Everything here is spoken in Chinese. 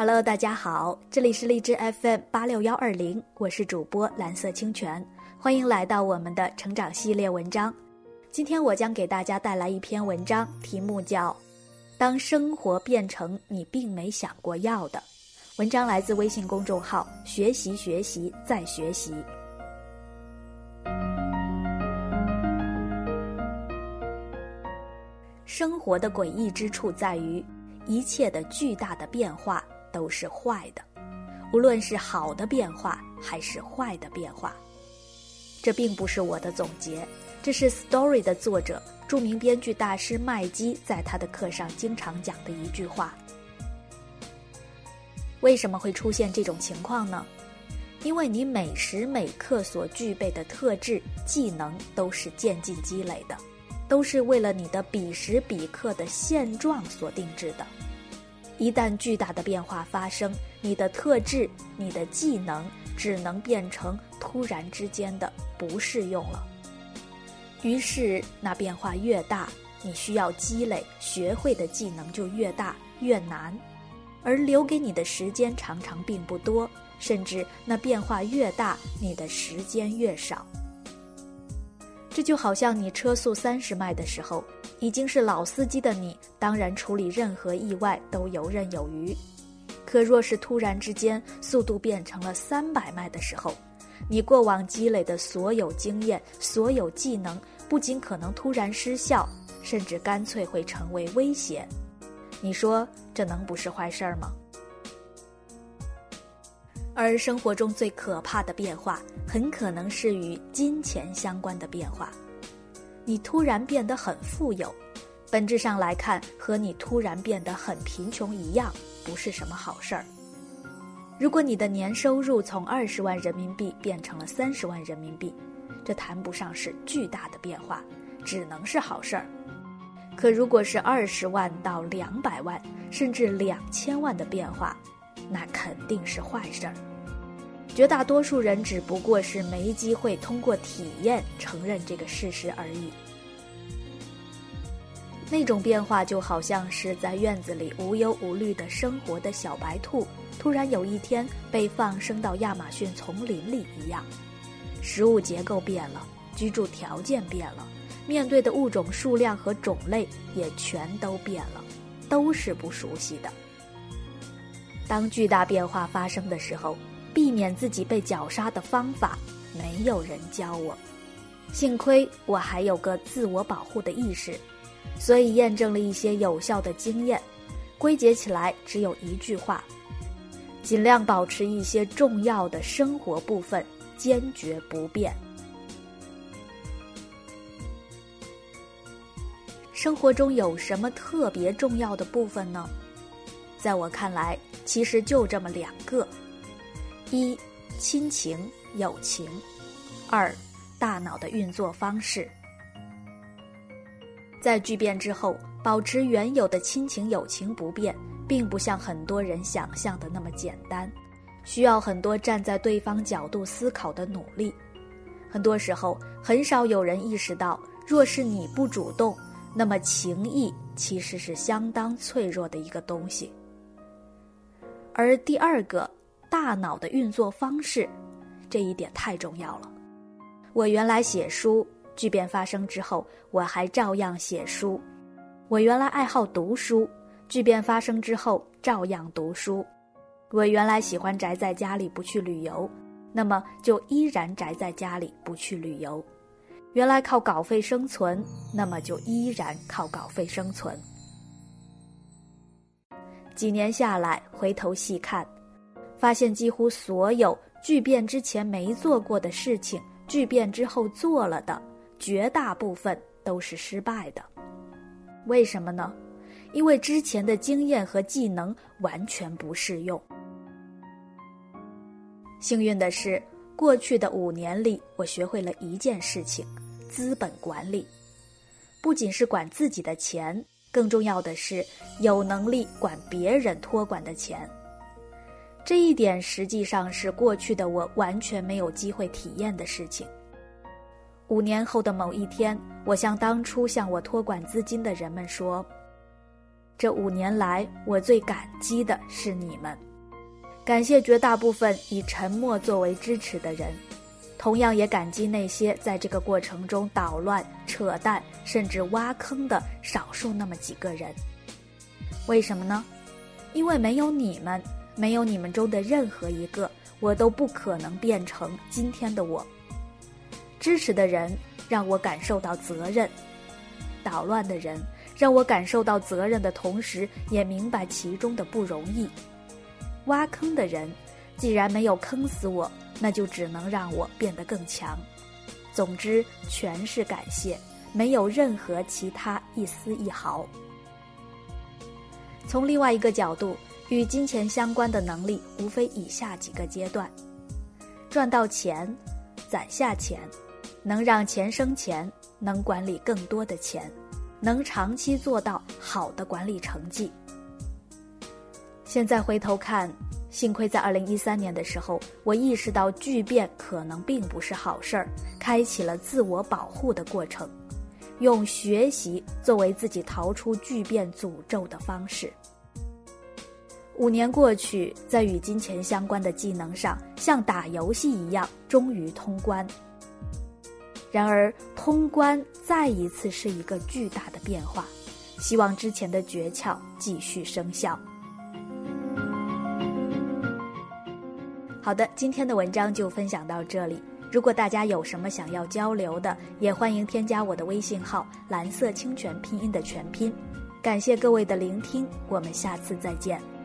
Hello，大家好，这里是荔枝 FM 八六幺二零，我是主播蓝色清泉，欢迎来到我们的成长系列文章。今天我将给大家带来一篇文章，题目叫《当生活变成你并没想过要的》。文章来自微信公众号“学习学习再学习”。生活的诡异之处在于，一切的巨大的变化都是坏的，无论是好的变化还是坏的变化。这并不是我的总结，这是《Story》的作者、著名编剧大师麦基在他的课上经常讲的一句话。为什么会出现这种情况呢？因为你每时每刻所具备的特质、技能都是渐进积累的。都是为了你的彼时彼刻的现状所定制的。一旦巨大的变化发生，你的特质、你的技能只能变成突然之间的不适用了。于是，那变化越大，你需要积累、学会的技能就越大越难，而留给你的时间常常并不多，甚至那变化越大，你的时间越少。这就好像你车速三十迈的时候，已经是老司机的你，当然处理任何意外都游刃有余。可若是突然之间速度变成了三百迈的时候，你过往积累的所有经验、所有技能，不仅可能突然失效，甚至干脆会成为威胁。你说这能不是坏事儿吗？而生活中最可怕的变化，很可能是与金钱相关的变化。你突然变得很富有，本质上来看，和你突然变得很贫穷一样，不是什么好事儿。如果你的年收入从二十万人民币变成了三十万人民币，这谈不上是巨大的变化，只能是好事儿。可如果是二十万到两百万，甚至两千万的变化，那肯定是坏事儿。绝大多数人只不过是没机会通过体验承认这个事实而已。那种变化就好像是在院子里无忧无虑的生活的小白兔，突然有一天被放生到亚马逊丛林里一样。食物结构变了，居住条件变了，面对的物种数量和种类也全都变了，都是不熟悉的。当巨大变化发生的时候，避免自己被绞杀的方法，没有人教我。幸亏我还有个自我保护的意识，所以验证了一些有效的经验。归结起来只有一句话：尽量保持一些重要的生活部分坚决不变。生活中有什么特别重要的部分呢？在我看来。其实就这么两个：一，亲情友情；二，大脑的运作方式。在巨变之后，保持原有的亲情友情不变，并不像很多人想象的那么简单，需要很多站在对方角度思考的努力。很多时候，很少有人意识到，若是你不主动，那么情谊其实是相当脆弱的一个东西。而第二个，大脑的运作方式，这一点太重要了。我原来写书，巨变发生之后，我还照样写书。我原来爱好读书，巨变发生之后，照样读书。我原来喜欢宅在家里不去旅游，那么就依然宅在家里不去旅游。原来靠稿费生存，那么就依然靠稿费生存。几年下来，回头细看，发现几乎所有巨变之前没做过的事情，巨变之后做了的，绝大部分都是失败的。为什么呢？因为之前的经验和技能完全不适用。幸运的是，过去的五年里，我学会了一件事情：资本管理，不仅是管自己的钱。更重要的是，有能力管别人托管的钱。这一点实际上是过去的我完全没有机会体验的事情。五年后的某一天，我向当初向我托管资金的人们说：“这五年来，我最感激的是你们，感谢绝大部分以沉默作为支持的人，同样也感激那些在这个过程中捣乱、扯淡，甚至挖坑的少数那么几个人。为什么呢？因为没有你们，没有你们中的任何一个，我都不可能变成今天的我。支持的人让我感受到责任，捣乱的人让我感受到责任的同时，也明白其中的不容易。挖坑的人，既然没有坑死我，那就只能让我变得更强。总之，全是感谢，没有任何其他一丝一毫。从另外一个角度，与金钱相关的能力无非以下几个阶段：赚到钱，攒下钱，能让钱生钱，能管理更多的钱，能长期做到好的管理成绩。现在回头看，幸亏在二零一三年的时候，我意识到巨变可能并不是好事儿，开启了自我保护的过程。用学习作为自己逃出巨变诅咒的方式。五年过去，在与金钱相关的技能上，像打游戏一样，终于通关。然而，通关再一次是一个巨大的变化。希望之前的诀窍继续生效。好的，今天的文章就分享到这里。如果大家有什么想要交流的，也欢迎添加我的微信号“蓝色清泉”拼音的全拼。感谢各位的聆听，我们下次再见。